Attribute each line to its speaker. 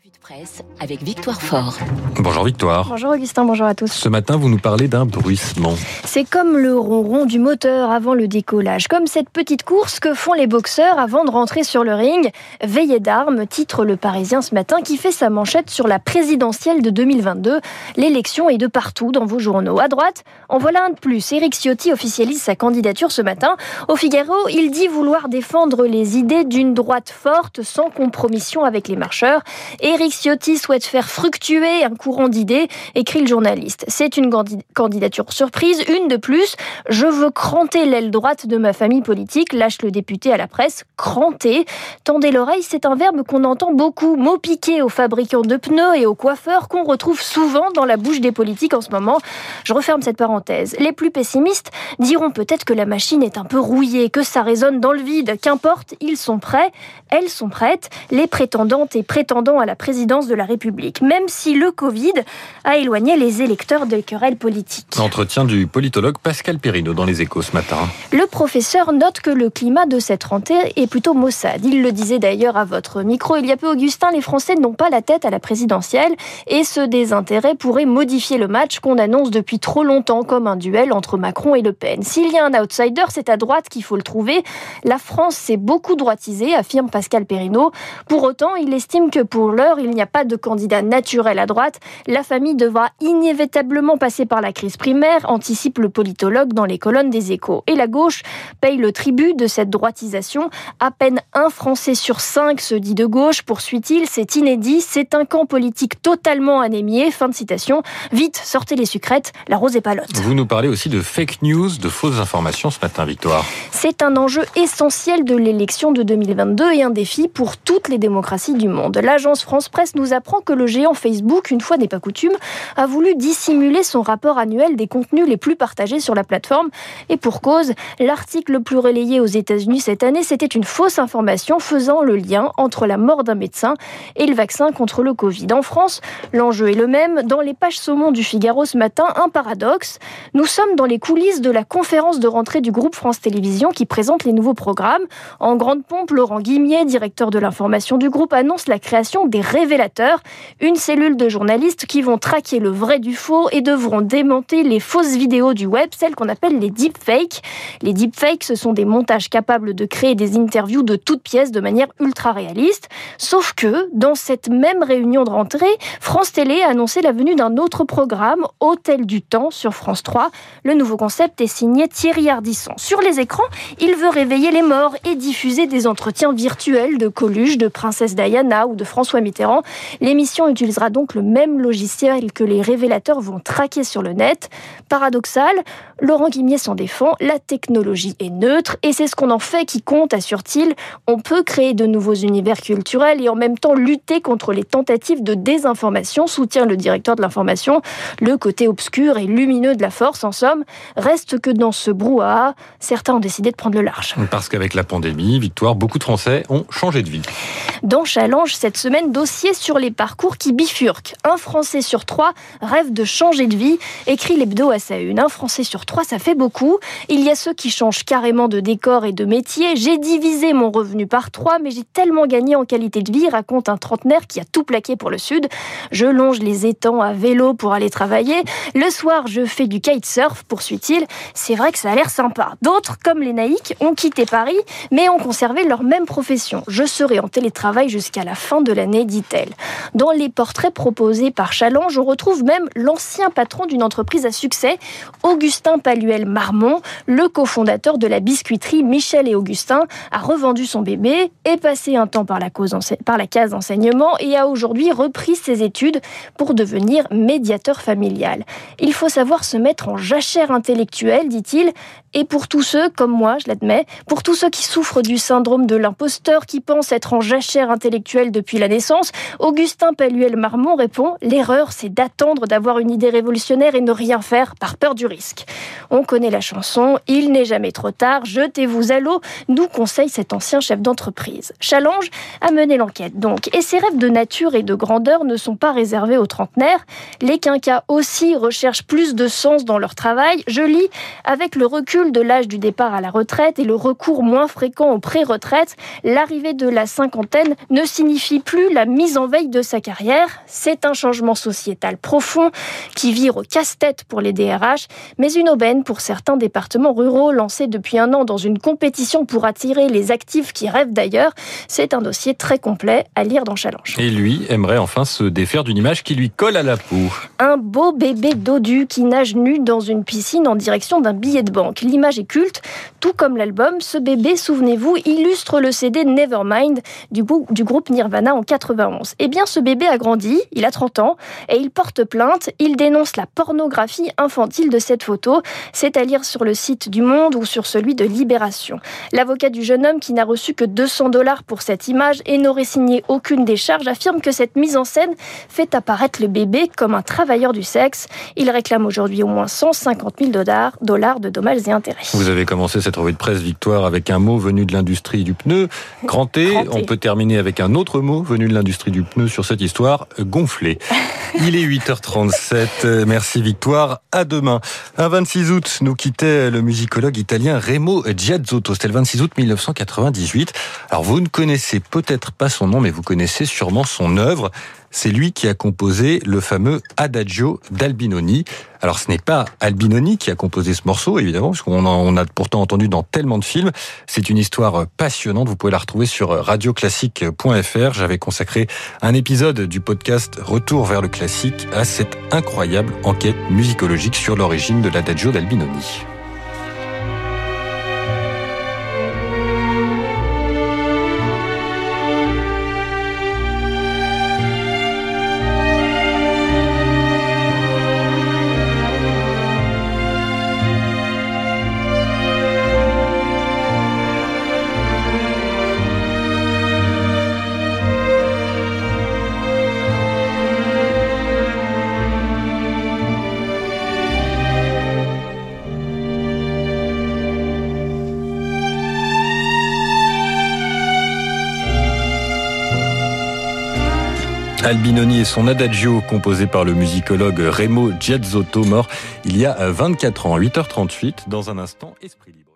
Speaker 1: Revue de presse avec Victoire Fort.
Speaker 2: Bonjour Victoire.
Speaker 3: Bonjour Augustin, bonjour à tous.
Speaker 2: Ce matin, vous nous parlez d'un bruissement.
Speaker 3: C'est comme le ronron du moteur avant le décollage, comme cette petite course que font les boxeurs avant de rentrer sur le ring. Veillée d'armes, titre le Parisien ce matin, qui fait sa manchette sur la présidentielle de 2022. L'élection est de partout dans vos journaux. À droite, en voilà un de plus. Éric Ciotti officialise sa candidature ce matin. Au Figaro, il dit vouloir défendre les idées d'une droite forte sans compromission avec les marcheurs. Éric Ciotti souhaite faire fructuer un courant d'idées, écrit le journaliste. C'est une candidature surprise, une de plus. Je veux cranter l'aile droite de ma famille politique, lâche le député à la presse. Cranter. Tendez l'oreille, c'est un verbe qu'on entend beaucoup. Mot piqué aux fabricants de pneus et aux coiffeurs qu'on retrouve souvent dans la bouche des politiques en ce moment. Je referme cette parenthèse. Les plus pessimistes diront peut-être que la machine est un peu rouillée, que ça résonne dans le vide. Qu'importe, ils sont prêts, elles sont prêtes. Les prétendantes et prétendants à la présidence de la République, même si le Covid a éloigné les électeurs de querelles politiques.
Speaker 2: Entretien du politologue Pascal Perrino dans les échos ce matin.
Speaker 3: Le professeur note que le climat de cette rentrée est plutôt maussade. Il le disait d'ailleurs à votre micro il y a peu, Augustin, les Français n'ont pas la tête à la présidentielle et ce désintérêt pourrait modifier le match qu'on annonce depuis trop longtemps comme un duel entre Macron et Le Pen. S'il y a un outsider, c'est à droite qu'il faut le trouver. La France s'est beaucoup droitisée, affirme Pascal Perrino. Pour autant, il estime que pour l'heure, il n'y a pas de candidat naturel à droite. La famille devra inévitablement passer par la crise primaire, anticipe le politologue dans les colonnes des échos. Et la gauche paye le tribut de cette droitisation. À peine un Français sur cinq se dit de gauche, poursuit-il. C'est inédit. C'est un camp politique totalement anémié. Fin de citation. Vite, sortez les sucrètes. La rose est palote.
Speaker 2: Vous nous parlez aussi de fake news, de fausses informations ce matin, Victoire.
Speaker 3: C'est un enjeu essentiel de l'élection de 2022 et un défi pour toutes les démocraties du monde. L'agence France Presse nous apprend que le géant Facebook, une fois n'est pas coutume, a voulu dissimuler son rapport annuel des contenus les plus partagés sur la plateforme. Et pour cause, l'article le plus relayé aux États-Unis cette année, c'était une fausse information faisant le lien entre la mort d'un médecin et le vaccin contre le Covid. En France, l'enjeu est le même. Dans les pages saumon du Figaro ce matin, un paradoxe. Nous sommes dans les coulisses de la conférence de rentrée du groupe France Télévisions qui présente les nouveaux programmes. En grande pompe, Laurent Guimier, directeur de l'information du groupe, annonce la création des révélateurs, une cellule de journalistes qui vont traquer le vrai du faux et devront démonter les fausses vidéos du web, celles qu'on appelle les deepfakes. Les deepfakes, ce sont des montages capables de créer des interviews de toutes pièces de manière ultra réaliste. Sauf que, dans cette même réunion de rentrée, France Télé a annoncé la venue d'un autre programme, Hôtel du Temps, sur France 3. Le nouveau concept est signé Thierry Ardisson. Sur les écrans, il veut réveiller les morts et diffuser des entretiens virtuels de Coluche, de Princesse Diana ou de François Mitterrand. L'émission utilisera donc le même logiciel que les révélateurs vont traquer sur le net. Paradoxal, Laurent Guimier s'en défend, la technologie est neutre et c'est ce qu'on en fait qui compte, assure-t-il. On peut créer de nouveaux univers culturels et en même temps lutter contre les tentatives de désinformation, soutient le directeur de l'information. Le côté obscur et lumineux de la force, en somme, reste que dans ce brouhaha, certains ont décidé de prendre le large.
Speaker 2: Parce qu'avec la pandémie, Victoire, beaucoup de Français ont changé de vie.
Speaker 3: Dans Challenge, cette semaine, dossier sur les parcours qui bifurquent. Un Français sur trois rêve de changer de vie, écrit l'hebdo à sa une. Un Français sur trois, ça fait beaucoup. Il y a ceux qui changent carrément de décor et de métier. J'ai divisé mon revenu par trois, mais j'ai tellement gagné en qualité de vie, raconte un trentenaire qui a tout plaqué pour le Sud. Je longe les étangs à vélo pour aller travailler. Le soir, je fais du kitesurf, poursuit-il. C'est vrai que ça a l'air sympa. D'autres, comme les naïcs, ont quitté Paris, mais ont conservé leur même profession. Je serai en télétravail jusqu'à la fin de l'année, dit-elle. Dans les portraits proposés par Challenge, on retrouve même l'ancien patron d'une entreprise à succès, Augustin Paluel Marmont, le cofondateur de la biscuiterie Michel et Augustin, a revendu son bébé, est passé un temps par la, par la case enseignement et a aujourd'hui repris ses études pour devenir médiateur familial. Il faut savoir se mettre en jachère intellectuelle, dit-il, et pour tous ceux, comme moi, je l'admets, pour tous ceux qui souffrent du syndrome de l'imposteur, qui pensent être en jachère intellectuelle depuis la naissance, Augustin Paluel-Marmont répond L'erreur, c'est d'attendre d'avoir une idée révolutionnaire et ne rien faire par peur du risque. On connaît la chanson, il n'est jamais trop tard, jetez-vous à l'eau, nous conseille cet ancien chef d'entreprise. Challenge a mené l'enquête donc, et ses rêves de nature et de grandeur ne sont pas réservés aux trentenaires. Les quinquas aussi recherchent plus de sens dans leur travail. Je lis, avec le recul de l'âge du départ à la retraite et le recours moins fréquent aux pré-retraite, l'arrivée de la cinquantaine ne signifie plus la mise en veille de sa carrière. C'est un changement sociétal profond qui vire au casse-tête pour les DRH, mais une aubaine pour certains départements ruraux lancés depuis un an dans une compétition pour attirer les actifs qui rêvent d'ailleurs. C'est un dossier très complet à lire dans Challenge.
Speaker 2: Et lui aimerait enfin se défaire d'une image qui lui colle à la peau.
Speaker 3: Un beau bébé dodu qui nage nu dans une piscine en direction d'un billet de banque. L'image est culte, tout comme l'album. Ce bébé, souvenez-vous, illustre le CD Nevermind du, du groupe Nirvana en 91. Eh bien, ce bébé a grandi, il a 30 ans, et il porte plainte. Il dénonce la pornographie infantile de cette photo. C'est à lire sur le site du Monde ou sur celui de Libération. L'avocat du jeune homme qui n'a reçu que 200 dollars pour cette image et n'aurait signé aucune des charges affirme que cette mise en scène fait apparaître le bébé comme un travailleur du sexe. Il réclame aujourd'hui au moins 150 000 dollars, dollars de dommages et intérêts.
Speaker 2: Vous avez commencé cette revue de presse, Victoire, avec un mot venu de l'industrie du pneu, cranté. On peut terminer avec un autre mot venu de l'industrie du pneu sur cette histoire, gonflé. Il est 8h37. Merci Victoire. À demain. Un 26 août, nous quittait le musicologue italien Remo Giazzotto. C'était le 26 août 1998. Alors vous ne connaissez peut-être pas son nom, mais vous connaissez sûrement son œuvre. C'est lui qui a composé le fameux Adagio d'Albinoni. Alors ce n'est pas Albinoni qui a composé ce morceau, évidemment, parce qu'on en a pourtant entendu dans tellement de films. C'est une histoire passionnante, vous pouvez la retrouver sur radioclassique.fr. J'avais consacré un épisode du podcast Retour vers le classique à cette incroyable enquête musicologique sur l'origine de l'Adagio d'Albinoni. Albinoni et son adagio composé par le musicologue Remo Giazzotto mort il y a 24 ans, 8h38 dans un instant Esprit libre.